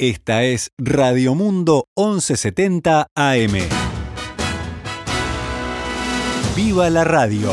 Esta es Radio Mundo 1170 AM. ¡Viva la radio!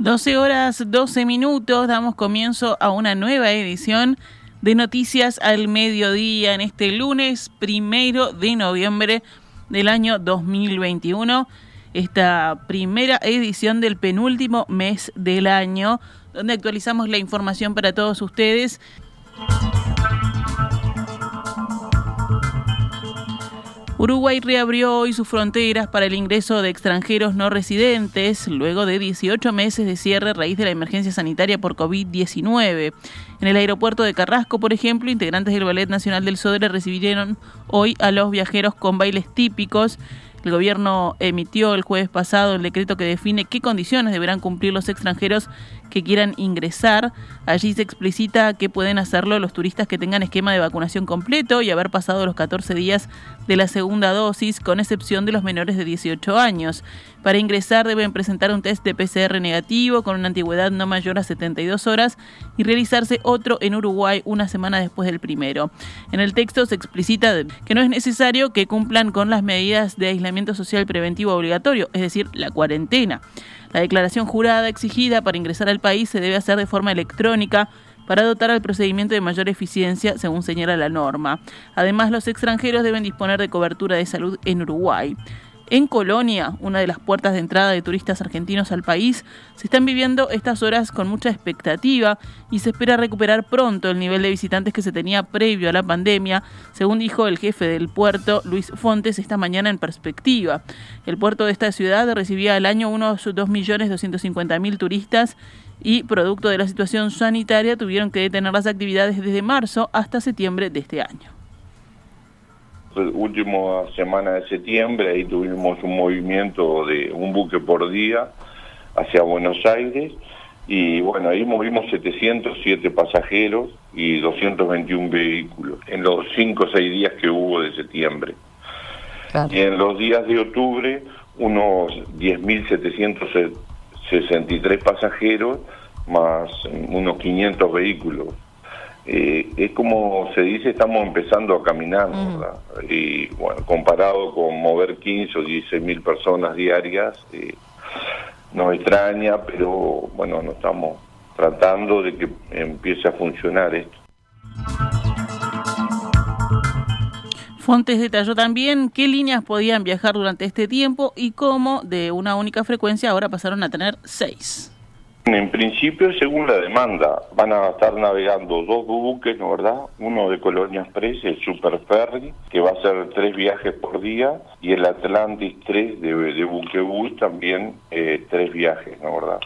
Doce horas, doce minutos, damos comienzo a una nueva edición de Noticias al Mediodía en este lunes primero de noviembre del año 2021. Esta primera edición del penúltimo mes del año, donde actualizamos la información para todos ustedes. Uruguay reabrió hoy sus fronteras para el ingreso de extranjeros no residentes luego de 18 meses de cierre a raíz de la emergencia sanitaria por COVID-19. En el aeropuerto de Carrasco, por ejemplo, integrantes del Ballet Nacional del Sodre recibieron hoy a los viajeros con bailes típicos el gobierno emitió el jueves pasado el decreto que define qué condiciones deberán cumplir los extranjeros que quieran ingresar. Allí se explicita que pueden hacerlo los turistas que tengan esquema de vacunación completo y haber pasado los 14 días de la segunda dosis, con excepción de los menores de 18 años. Para ingresar deben presentar un test de PCR negativo con una antigüedad no mayor a 72 horas y realizarse otro en Uruguay una semana después del primero. En el texto se explicita que no es necesario que cumplan con las medidas de aislamiento social preventivo obligatorio, es decir, la cuarentena. La declaración jurada exigida para ingresar al país se debe hacer de forma electrónica para dotar al procedimiento de mayor eficiencia, según señala la norma. Además, los extranjeros deben disponer de cobertura de salud en Uruguay. En Colonia, una de las puertas de entrada de turistas argentinos al país, se están viviendo estas horas con mucha expectativa y se espera recuperar pronto el nivel de visitantes que se tenía previo a la pandemia, según dijo el jefe del puerto, Luis Fontes, esta mañana en perspectiva. El puerto de esta ciudad recibía al año unos 2.250.000 turistas y, producto de la situación sanitaria, tuvieron que detener las actividades desde marzo hasta septiembre de este año última semana de septiembre, ahí tuvimos un movimiento de un buque por día hacia Buenos Aires y bueno, ahí movimos 707 pasajeros y 221 vehículos en los 5 o 6 días que hubo de septiembre. Y en los días de octubre, unos 10.763 pasajeros más unos 500 vehículos. Eh, es como se dice, estamos empezando a caminar, ¿verdad? Y bueno, comparado con mover 15 o 16 mil personas diarias, eh, nos extraña, pero bueno, no estamos tratando de que empiece a funcionar esto. Fontes detalló también qué líneas podían viajar durante este tiempo y cómo de una única frecuencia ahora pasaron a tener seis. En principio, según la demanda, van a estar navegando dos buques, ¿no verdad? Uno de Colonia Express, el Super Ferry, que va a hacer tres viajes por día, y el Atlantis 3 de, de Buquebus también eh, tres viajes, ¿no verdad?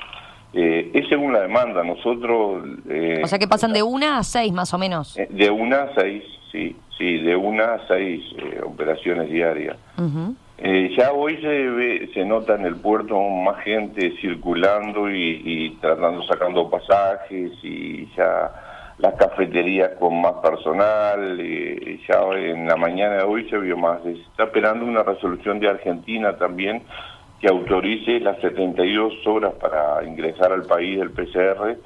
Eh, es según la demanda, nosotros... Eh, o sea que pasan de una a seis más o menos. de una a seis, sí, sí, de una a seis operaciones diarias. Eh, ya hoy se ve, se nota en el puerto más gente circulando y, tratando, sacando pasajes y ya las cafeterías con más personal. Eh, ya en la mañana de hoy se vio más. Está esperando una resolución de Argentina también que autorice las 72 horas para ingresar al país del PCR.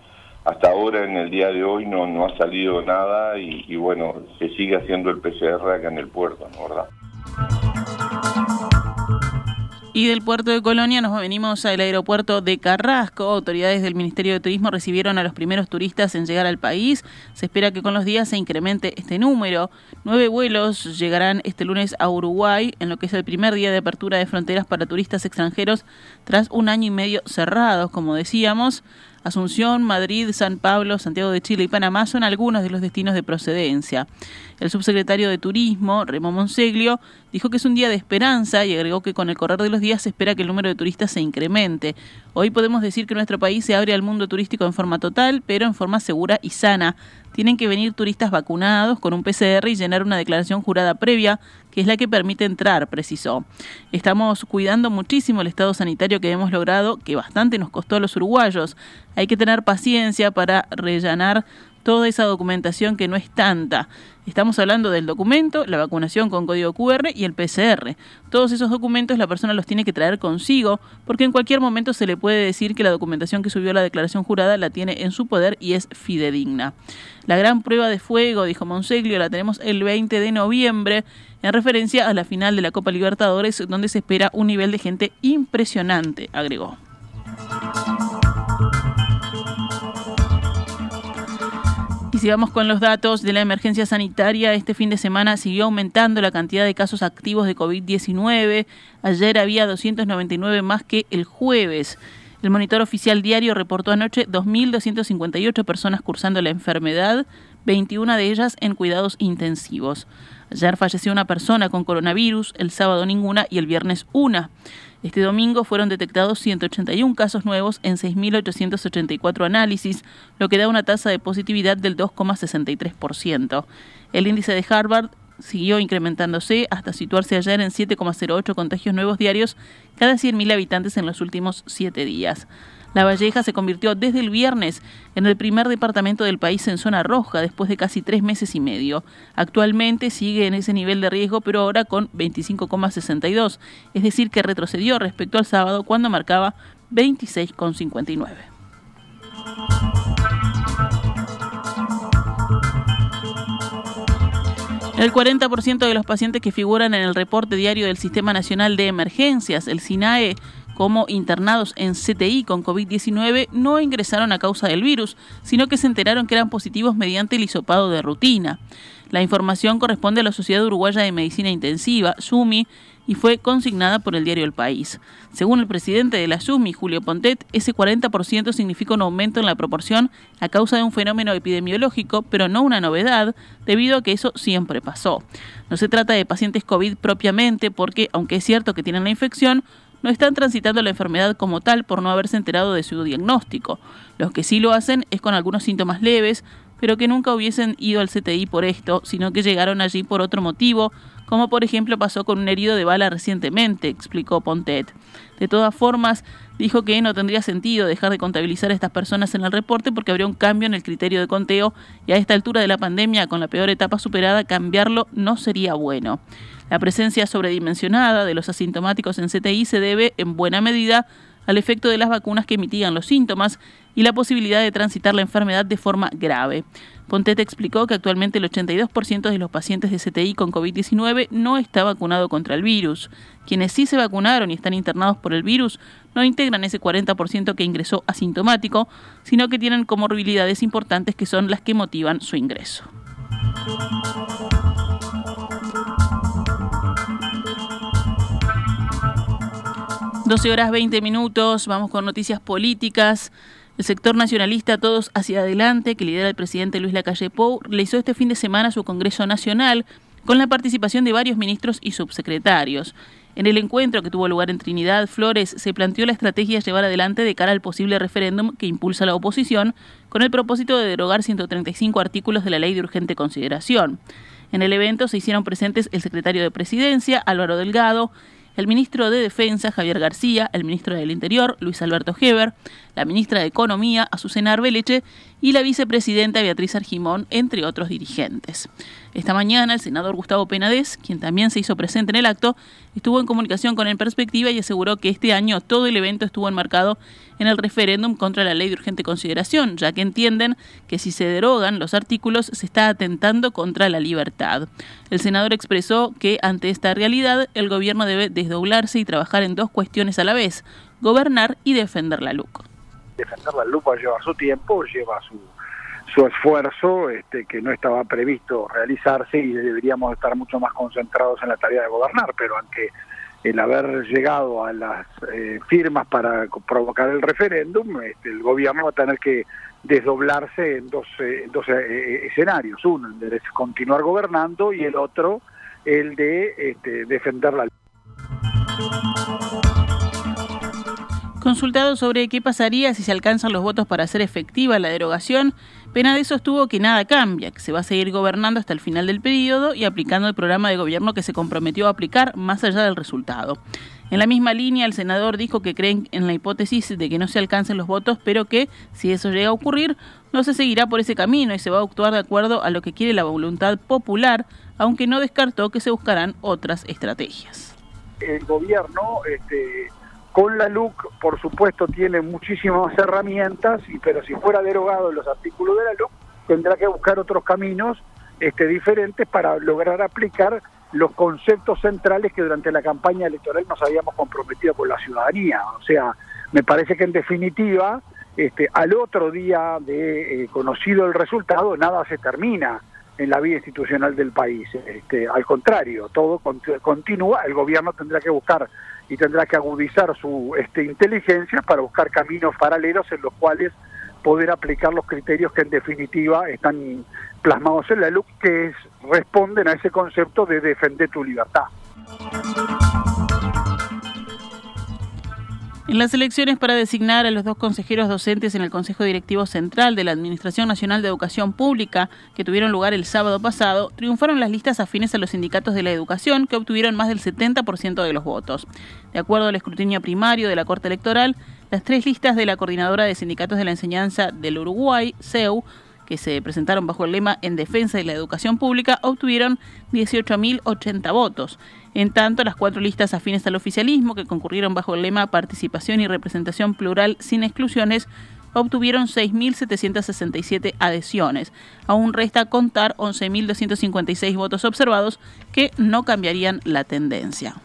Hasta ahora, en el día de hoy, no, no ha salido nada y, y bueno, se sigue haciendo el PCR acá en el puerto, ¿no verdad? Y del puerto de Colonia nos venimos al aeropuerto de Carrasco. Autoridades del Ministerio de Turismo recibieron a los primeros turistas en llegar al país. Se espera que con los días se incremente este número. Nueve vuelos llegarán este lunes a Uruguay, en lo que es el primer día de apertura de fronteras para turistas extranjeros tras un año y medio cerrados, como decíamos. Asunción, Madrid, San Pablo, Santiago de Chile y Panamá son algunos de los destinos de procedencia. El subsecretario de Turismo, Remo Monseglio, dijo que es un día de esperanza y agregó que con el correr de los días se espera que el número de turistas se incremente. Hoy podemos decir que nuestro país se abre al mundo turístico en forma total, pero en forma segura y sana. Tienen que venir turistas vacunados con un PCR y llenar una declaración jurada previa que es la que permite entrar, precisó. Estamos cuidando muchísimo el estado sanitario que hemos logrado, que bastante nos costó a los uruguayos. Hay que tener paciencia para rellanar toda esa documentación que no es tanta. Estamos hablando del documento, la vacunación con código QR y el PCR. Todos esos documentos la persona los tiene que traer consigo porque en cualquier momento se le puede decir que la documentación que subió la declaración jurada la tiene en su poder y es fidedigna. La gran prueba de fuego, dijo Monseglio, la tenemos el 20 de noviembre en referencia a la final de la Copa Libertadores donde se espera un nivel de gente impresionante, agregó. Si vamos con los datos de la emergencia sanitaria, este fin de semana siguió aumentando la cantidad de casos activos de COVID-19. Ayer había 299 más que el jueves. El monitor oficial diario reportó anoche 2.258 personas cursando la enfermedad, 21 de ellas en cuidados intensivos. Ayer falleció una persona con coronavirus, el sábado ninguna y el viernes una. Este domingo fueron detectados 181 casos nuevos en 6.884 análisis, lo que da una tasa de positividad del 2,63%. El índice de Harvard siguió incrementándose hasta situarse ayer en 7,08 contagios nuevos diarios cada 100.000 habitantes en los últimos siete días. La Valleja se convirtió desde el viernes en el primer departamento del país en zona roja después de casi tres meses y medio. Actualmente sigue en ese nivel de riesgo, pero ahora con 25,62, es decir, que retrocedió respecto al sábado cuando marcaba 26,59. El 40% de los pacientes que figuran en el reporte diario del Sistema Nacional de Emergencias, el SINAE, como internados en CTI con COVID-19 no ingresaron a causa del virus, sino que se enteraron que eran positivos mediante el hisopado de rutina. La información corresponde a la Sociedad Uruguaya de Medicina Intensiva, SUMI, y fue consignada por el diario El País. Según el presidente de la SUMI, Julio Pontet, ese 40% significa un aumento en la proporción a causa de un fenómeno epidemiológico, pero no una novedad, debido a que eso siempre pasó. No se trata de pacientes COVID propiamente, porque, aunque es cierto que tienen la infección, no están transitando la enfermedad como tal por no haberse enterado de su diagnóstico. Los que sí lo hacen es con algunos síntomas leves, pero que nunca hubiesen ido al CTI por esto, sino que llegaron allí por otro motivo, como por ejemplo pasó con un herido de bala recientemente, explicó Pontet. De todas formas, dijo que no tendría sentido dejar de contabilizar a estas personas en el reporte porque habría un cambio en el criterio de conteo y a esta altura de la pandemia, con la peor etapa superada, cambiarlo no sería bueno. La presencia sobredimensionada de los asintomáticos en CTI se debe, en buena medida, al efecto de las vacunas que mitigan los síntomas y la posibilidad de transitar la enfermedad de forma grave. Pontete explicó que actualmente el 82% de los pacientes de CTI con COVID-19 no está vacunado contra el virus. Quienes sí se vacunaron y están internados por el virus no integran ese 40% que ingresó asintomático, sino que tienen comorbilidades importantes que son las que motivan su ingreso. 12 horas 20 minutos, vamos con noticias políticas. El sector nacionalista Todos hacia adelante, que lidera el presidente Luis Lacalle Pou, realizó este fin de semana su Congreso Nacional con la participación de varios ministros y subsecretarios. En el encuentro que tuvo lugar en Trinidad, Flores se planteó la estrategia a llevar adelante de cara al posible referéndum que impulsa la oposición, con el propósito de derogar 135 artículos de la ley de urgente consideración. En el evento se hicieron presentes el secretario de Presidencia, Álvaro Delgado, el ministro de Defensa, Javier García, el ministro del Interior, Luis Alberto Heber, la ministra de Economía, Azucena Arbeleche, y la vicepresidenta Beatriz Argimón, entre otros dirigentes. Esta mañana, el senador Gustavo Penades, quien también se hizo presente en el acto, estuvo en comunicación con En Perspectiva y aseguró que este año todo el evento estuvo enmarcado en el referéndum contra la ley de urgente consideración, ya que entienden que si se derogan los artículos se está atentando contra la libertad. El senador expresó que ante esta realidad el gobierno debe desdoblarse y trabajar en dos cuestiones a la vez, gobernar y defender la LUC. Defender la LUC lleva su tiempo, lleva su su esfuerzo este, que no estaba previsto realizarse y deberíamos estar mucho más concentrados en la tarea de gobernar, pero aunque el haber llegado a las eh, firmas para provocar el referéndum, este, el gobierno va a tener que desdoblarse en dos, eh, dos eh, escenarios, uno el de continuar gobernando y el otro el de este, defender la con consultado sobre qué pasaría si se alcanzan los votos para hacer efectiva la derogación, Penade sostuvo que nada cambia, que se va a seguir gobernando hasta el final del periodo y aplicando el programa de gobierno que se comprometió a aplicar más allá del resultado. En la misma línea, el senador dijo que creen en la hipótesis de que no se alcancen los votos, pero que, si eso llega a ocurrir, no se seguirá por ese camino y se va a actuar de acuerdo a lo que quiere la voluntad popular, aunque no descartó que se buscarán otras estrategias. El gobierno este, con la LUC, por supuesto, tiene muchísimas herramientas, pero si fuera derogado los artículos de la LUC, tendrá que buscar otros caminos este, diferentes para lograr aplicar los conceptos centrales que durante la campaña electoral nos habíamos comprometido con la ciudadanía. O sea, me parece que en definitiva, este, al otro día de eh, conocido el resultado, nada se termina en la vida institucional del país. Este, al contrario, todo continúa, el gobierno tendrá que buscar y tendrá que agudizar su este, inteligencia para buscar caminos paralelos en los cuales poder aplicar los criterios que en definitiva están plasmados en la LUC, que responden a ese concepto de defender tu libertad. En las elecciones para designar a los dos consejeros docentes en el Consejo Directivo Central de la Administración Nacional de Educación Pública, que tuvieron lugar el sábado pasado, triunfaron las listas afines a los sindicatos de la educación, que obtuvieron más del 70% de los votos. De acuerdo al escrutinio primario de la Corte Electoral, las tres listas de la Coordinadora de Sindicatos de la Enseñanza del Uruguay, CEU, que se presentaron bajo el lema En defensa de la educación pública, obtuvieron 18.080 votos. En tanto, las cuatro listas afines al oficialismo, que concurrieron bajo el lema Participación y representación plural sin exclusiones, obtuvieron 6.767 adhesiones. Aún resta contar 11.256 votos observados que no cambiarían la tendencia.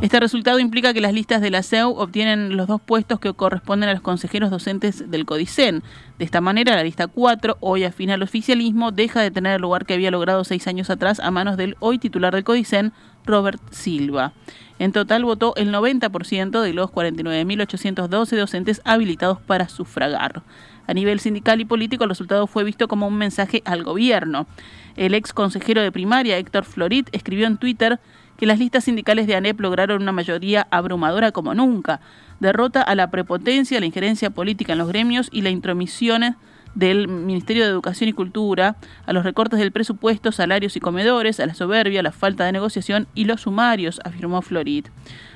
Este resultado implica que las listas de la CEU obtienen los dos puestos que corresponden a los consejeros docentes del CODICEN. De esta manera, la lista 4, hoy afina al oficialismo, deja de tener el lugar que había logrado seis años atrás a manos del hoy titular del CODICEN, Robert Silva. En total votó el 90% de los 49.812 docentes habilitados para sufragar. A nivel sindical y político, el resultado fue visto como un mensaje al gobierno. El ex consejero de primaria, Héctor Florit, escribió en Twitter que las listas sindicales de ANEP lograron una mayoría abrumadora como nunca, derrota a la prepotencia, la injerencia política en los gremios y la intromisión del Ministerio de Educación y Cultura, a los recortes del presupuesto, salarios y comedores, a la soberbia, la falta de negociación y los sumarios, afirmó Florid.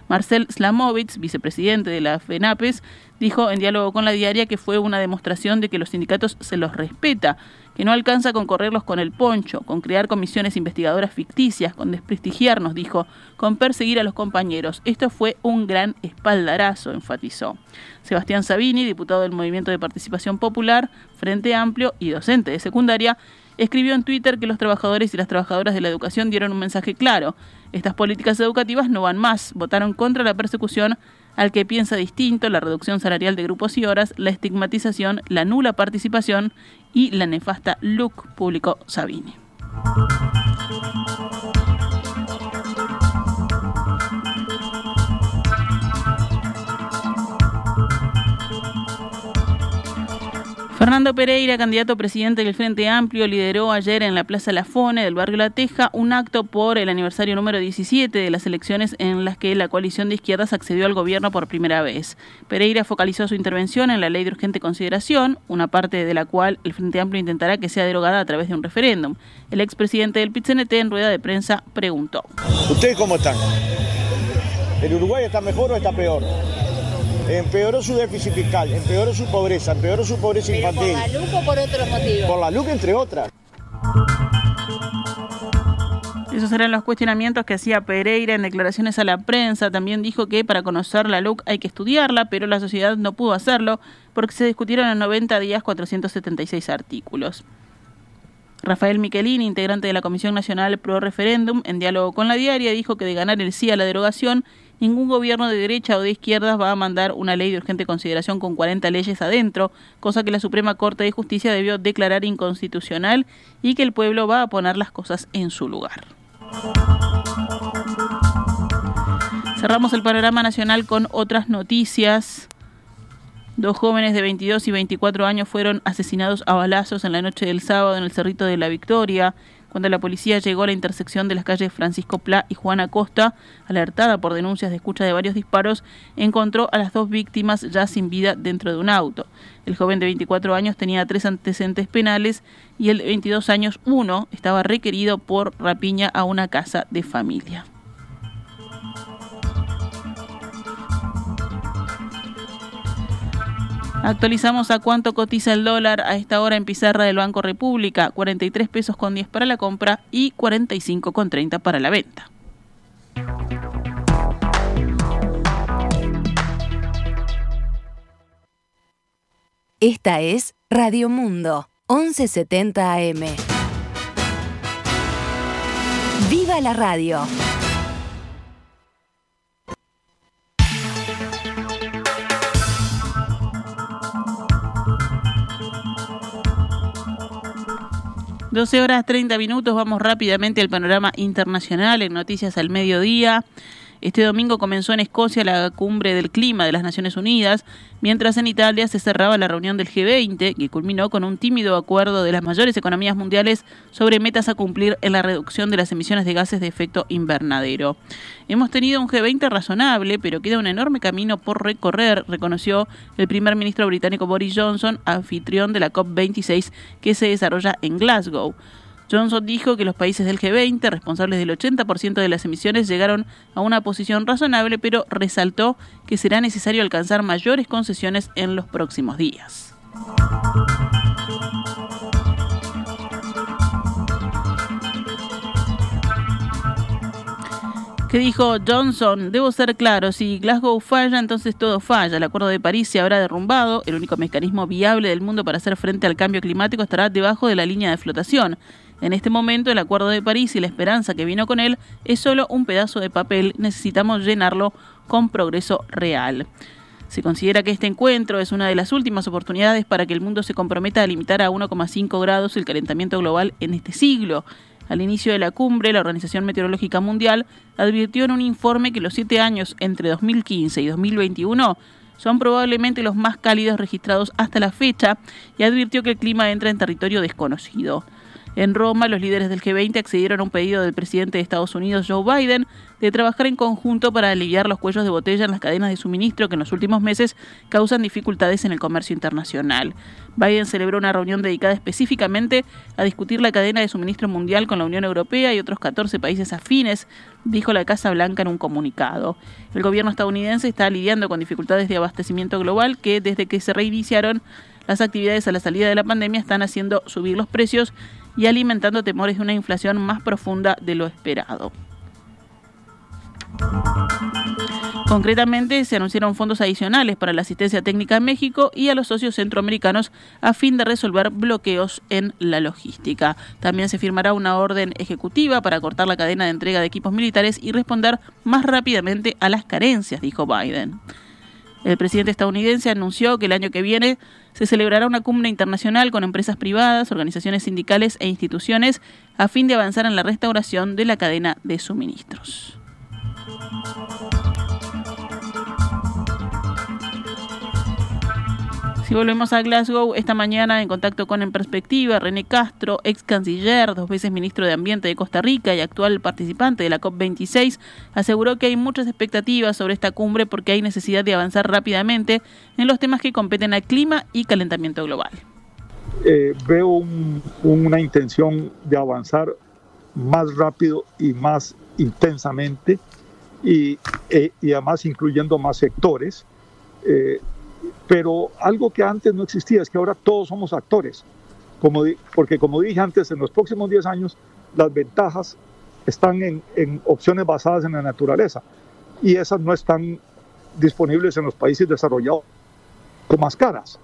Marcel Slamovitz, vicepresidente de la FENAPES, dijo en diálogo con la diaria que fue una demostración de que los sindicatos se los respeta, que no alcanza con correrlos con el poncho, con crear comisiones investigadoras ficticias, con desprestigiarnos, dijo, con perseguir a los compañeros. Esto fue un gran espaldarazo, enfatizó. Sebastián Sabini, diputado del Movimiento de Participación Popular, Frente Amplio y docente de secundaria, escribió en Twitter que los trabajadores y las trabajadoras de la educación dieron un mensaje claro. Estas políticas educativas no van más. Votaron contra la persecución al que piensa distinto, la reducción salarial de grupos y horas, la estigmatización, la nula participación y la nefasta look, publicó Sabini. Fernando Pereira, candidato presidente del Frente Amplio, lideró ayer en la Plaza Lafone del barrio La Teja un acto por el aniversario número 17 de las elecciones en las que la coalición de izquierdas accedió al gobierno por primera vez. Pereira focalizó su intervención en la ley de urgente consideración, una parte de la cual el Frente Amplio intentará que sea derogada a través de un referéndum. El expresidente del PITCNT en rueda de prensa preguntó. ¿Ustedes cómo están? ¿El Uruguay está mejor o está peor? Empeoró su déficit fiscal, empeoró su pobreza, empeoró su pobreza infantil. ¿Por la LUC o por otros motivos? Por la LUC, entre otras. Esos eran los cuestionamientos que hacía Pereira en declaraciones a la prensa. También dijo que para conocer la LUC hay que estudiarla, pero la sociedad no pudo hacerlo porque se discutieron en 90 días 476 artículos. Rafael Michelini, integrante de la Comisión Nacional Pro Referéndum, en diálogo con la diaria, dijo que de ganar el sí a la derogación, ningún gobierno de derecha o de izquierdas va a mandar una ley de urgente consideración con 40 leyes adentro, cosa que la Suprema Corte de Justicia debió declarar inconstitucional y que el pueblo va a poner las cosas en su lugar. Cerramos el panorama nacional con otras noticias. Dos jóvenes de 22 y 24 años fueron asesinados a balazos en la noche del sábado en el Cerrito de la Victoria. Cuando la policía llegó a la intersección de las calles Francisco Pla y Juana Costa, alertada por denuncias de escucha de varios disparos, encontró a las dos víctimas ya sin vida dentro de un auto. El joven de 24 años tenía tres antecedentes penales y el de 22 años uno estaba requerido por rapiña a una casa de familia. Actualizamos a cuánto cotiza el dólar a esta hora en pizarra del Banco República, 43 pesos con 10 para la compra y 45 con 30 para la venta. Esta es Radio Mundo, 1170 AM. ¡Viva la radio! 12 horas 30 minutos, vamos rápidamente al panorama internacional en Noticias al Mediodía. Este domingo comenzó en Escocia la cumbre del clima de las Naciones Unidas, mientras en Italia se cerraba la reunión del G20, que culminó con un tímido acuerdo de las mayores economías mundiales sobre metas a cumplir en la reducción de las emisiones de gases de efecto invernadero. Hemos tenido un G20 razonable, pero queda un enorme camino por recorrer, reconoció el primer ministro británico Boris Johnson, anfitrión de la COP26 que se desarrolla en Glasgow. Johnson dijo que los países del G20, responsables del 80% de las emisiones, llegaron a una posición razonable, pero resaltó que será necesario alcanzar mayores concesiones en los próximos días. ¿Qué dijo Johnson? Debo ser claro, si Glasgow falla, entonces todo falla. El Acuerdo de París se habrá derrumbado. El único mecanismo viable del mundo para hacer frente al cambio climático estará debajo de la línea de flotación. En este momento el Acuerdo de París y la esperanza que vino con él es solo un pedazo de papel, necesitamos llenarlo con progreso real. Se considera que este encuentro es una de las últimas oportunidades para que el mundo se comprometa a limitar a 1,5 grados el calentamiento global en este siglo. Al inicio de la cumbre, la Organización Meteorológica Mundial advirtió en un informe que los siete años entre 2015 y 2021 son probablemente los más cálidos registrados hasta la fecha y advirtió que el clima entra en territorio desconocido. En Roma, los líderes del G20 accedieron a un pedido del presidente de Estados Unidos, Joe Biden, de trabajar en conjunto para aliviar los cuellos de botella en las cadenas de suministro que en los últimos meses causan dificultades en el comercio internacional. Biden celebró una reunión dedicada específicamente a discutir la cadena de suministro mundial con la Unión Europea y otros 14 países afines, dijo la Casa Blanca en un comunicado. El gobierno estadounidense está lidiando con dificultades de abastecimiento global que desde que se reiniciaron las actividades a la salida de la pandemia están haciendo subir los precios y alimentando temores de una inflación más profunda de lo esperado. Concretamente, se anunciaron fondos adicionales para la asistencia técnica en México y a los socios centroamericanos a fin de resolver bloqueos en la logística. También se firmará una orden ejecutiva para cortar la cadena de entrega de equipos militares y responder más rápidamente a las carencias, dijo Biden. El presidente estadounidense anunció que el año que viene se celebrará una cumbre internacional con empresas privadas, organizaciones sindicales e instituciones a fin de avanzar en la restauración de la cadena de suministros. Si volvemos a Glasgow, esta mañana en contacto con En Perspectiva, René Castro, ex canciller, dos veces ministro de Ambiente de Costa Rica y actual participante de la COP26, aseguró que hay muchas expectativas sobre esta cumbre porque hay necesidad de avanzar rápidamente en los temas que competen al clima y calentamiento global. Eh, veo una intención de avanzar más rápido y más intensamente y, eh, además incluyendo más sectores. Eh, pero algo que antes no existía es que ahora todos somos actores, como porque como dije antes, en los próximos 10 años las ventajas están en, opciones basadas en la naturaleza y esas no están disponibles en los países desarrollados con más caras.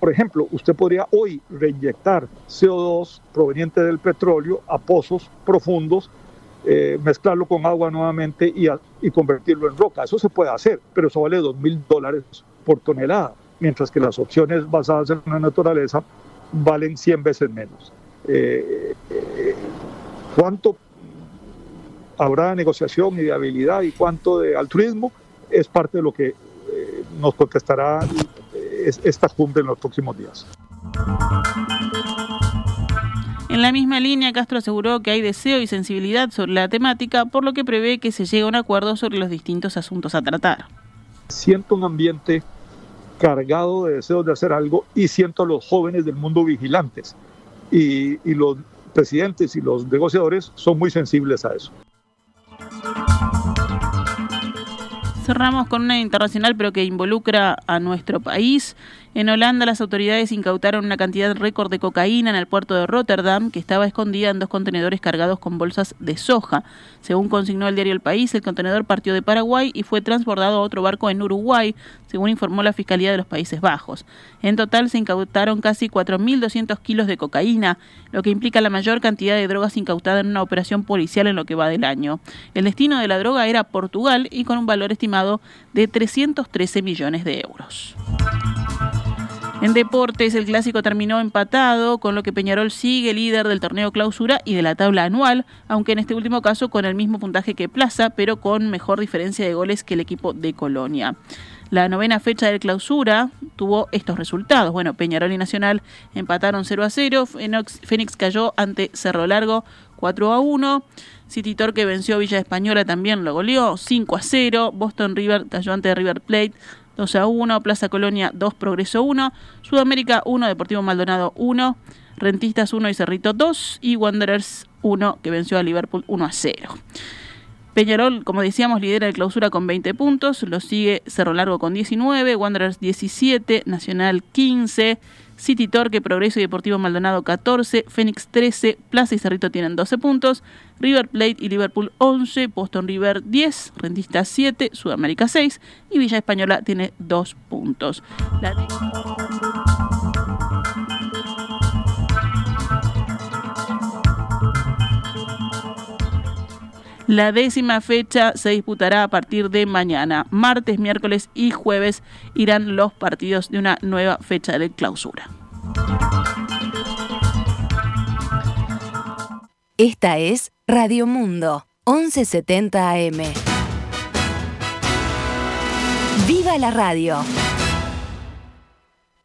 Por ejemplo, usted podría hoy reinyectar CO2 proveniente del petróleo a pozos profundos, eh, mezclarlo con agua nuevamente y, y, convertirlo en roca. Eso se puede hacer, pero eso vale dos mil dólares por tonelada, mientras que las opciones basadas en la naturaleza valen 100 veces menos. Eh, eh, ¿Cuánto habrá de negociación y de habilidad y cuánto de altruismo? Es parte de lo que eh, nos contestará esta cumbre en los próximos días. En la misma línea, Castro aseguró que hay deseo y sensibilidad sobre la temática, por lo que prevé que se llegue a un acuerdo sobre los distintos asuntos a tratar. Siento un ambiente cargado de deseos de hacer algo y siento a los jóvenes del mundo vigilantes. Y, y los presidentes y los negociadores son muy sensibles a eso. Cerramos con una internacional pero que involucra a nuestro país. En Holanda las autoridades incautaron una cantidad récord de cocaína en el puerto de Rotterdam que estaba escondida en dos contenedores cargados con bolsas de soja. Según consignó el diario El País, el contenedor partió de Paraguay y fue transbordado a otro barco en Uruguay, según informó la Fiscalía de los Países Bajos. En total se incautaron casi 4.200 kilos de cocaína, lo que implica la mayor cantidad de drogas incautada en una operación policial en lo que va del año. El destino de la droga era Portugal y con un valor estimado de 313 millones de euros. En deportes, el clásico terminó empatado, con lo que Peñarol sigue líder del torneo clausura y de la tabla anual, aunque en este último caso con el mismo puntaje que Plaza, pero con mejor diferencia de goles que el equipo de Colonia. La novena fecha del clausura tuvo estos resultados. Bueno, Peñarol y Nacional empataron 0 a 0. Fénix cayó ante Cerro Largo 4 a 1. City Torque venció a Villa Española, también lo goleó 5 a 0. Boston River cayó ante River Plate 2 a 1, Plaza Colonia 2, Progreso 1, Sudamérica 1, Deportivo Maldonado 1, Rentistas 1 y Cerrito 2 y Wanderers 1 que venció a Liverpool 1 a 0. Peñarol, como decíamos, lidera el clausura con 20 puntos, lo sigue Cerro Largo con 19, Wanderers 17, Nacional 15, City Torque, Progreso y Deportivo Maldonado 14, Fénix 13, Plaza y Cerrito tienen 12 puntos, River Plate y Liverpool 11, Boston River 10, Rentista 7, Sudamérica 6 y Villa Española tiene 2 puntos. La décima fecha se disputará a partir de mañana. Martes, miércoles y jueves irán los partidos de una nueva fecha de clausura. Esta es Radio Mundo, 1170 AM. ¡Viva la radio!